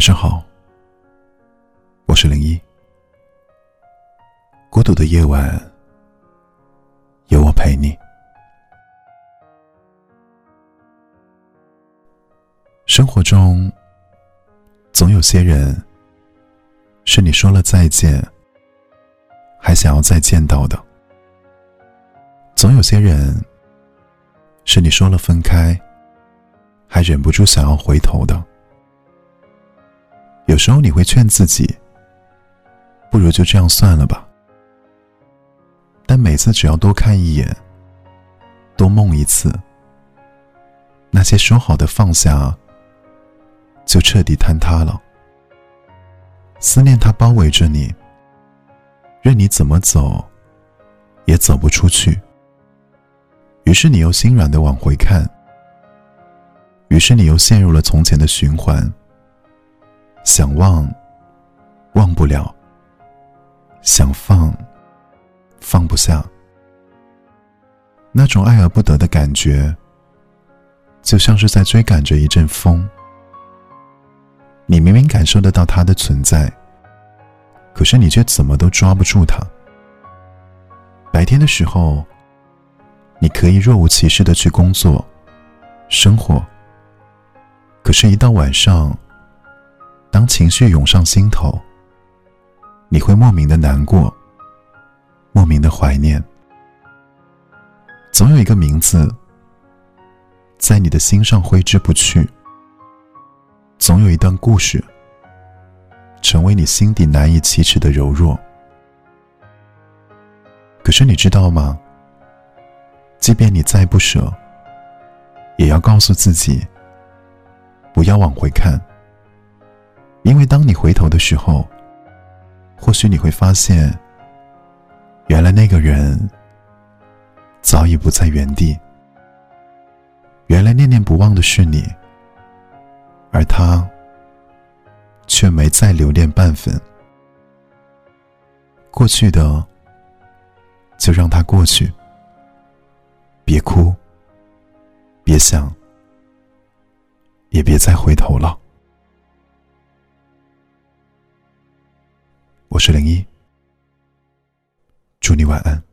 晚上好，我是零一。孤独的夜晚，有我陪你。生活中，总有些人是你说了再见，还想要再见到的；总有些人是你说了分开，还忍不住想要回头的。有时候你会劝自己，不如就这样算了吧。但每次只要多看一眼，多梦一次，那些说好的放下，就彻底坍塌了。思念它包围着你，任你怎么走，也走不出去。于是你又心软的往回看，于是你又陷入了从前的循环。想忘，忘不了；想放，放不下。那种爱而不得的感觉，就像是在追赶着一阵风。你明明感受得到它的存在，可是你却怎么都抓不住它。白天的时候，你可以若无其事的去工作、生活，可是，一到晚上，情绪涌上心头，你会莫名的难过，莫名的怀念。总有一个名字在你的心上挥之不去，总有一段故事成为你心底难以启齿的柔弱。可是你知道吗？即便你再不舍，也要告诉自己，不要往回看。因为当你回头的时候，或许你会发现，原来那个人早已不在原地。原来念念不忘的是你，而他却没再留恋半分。过去的就让它过去，别哭，别想，也别再回头了。我是零一，祝你晚安。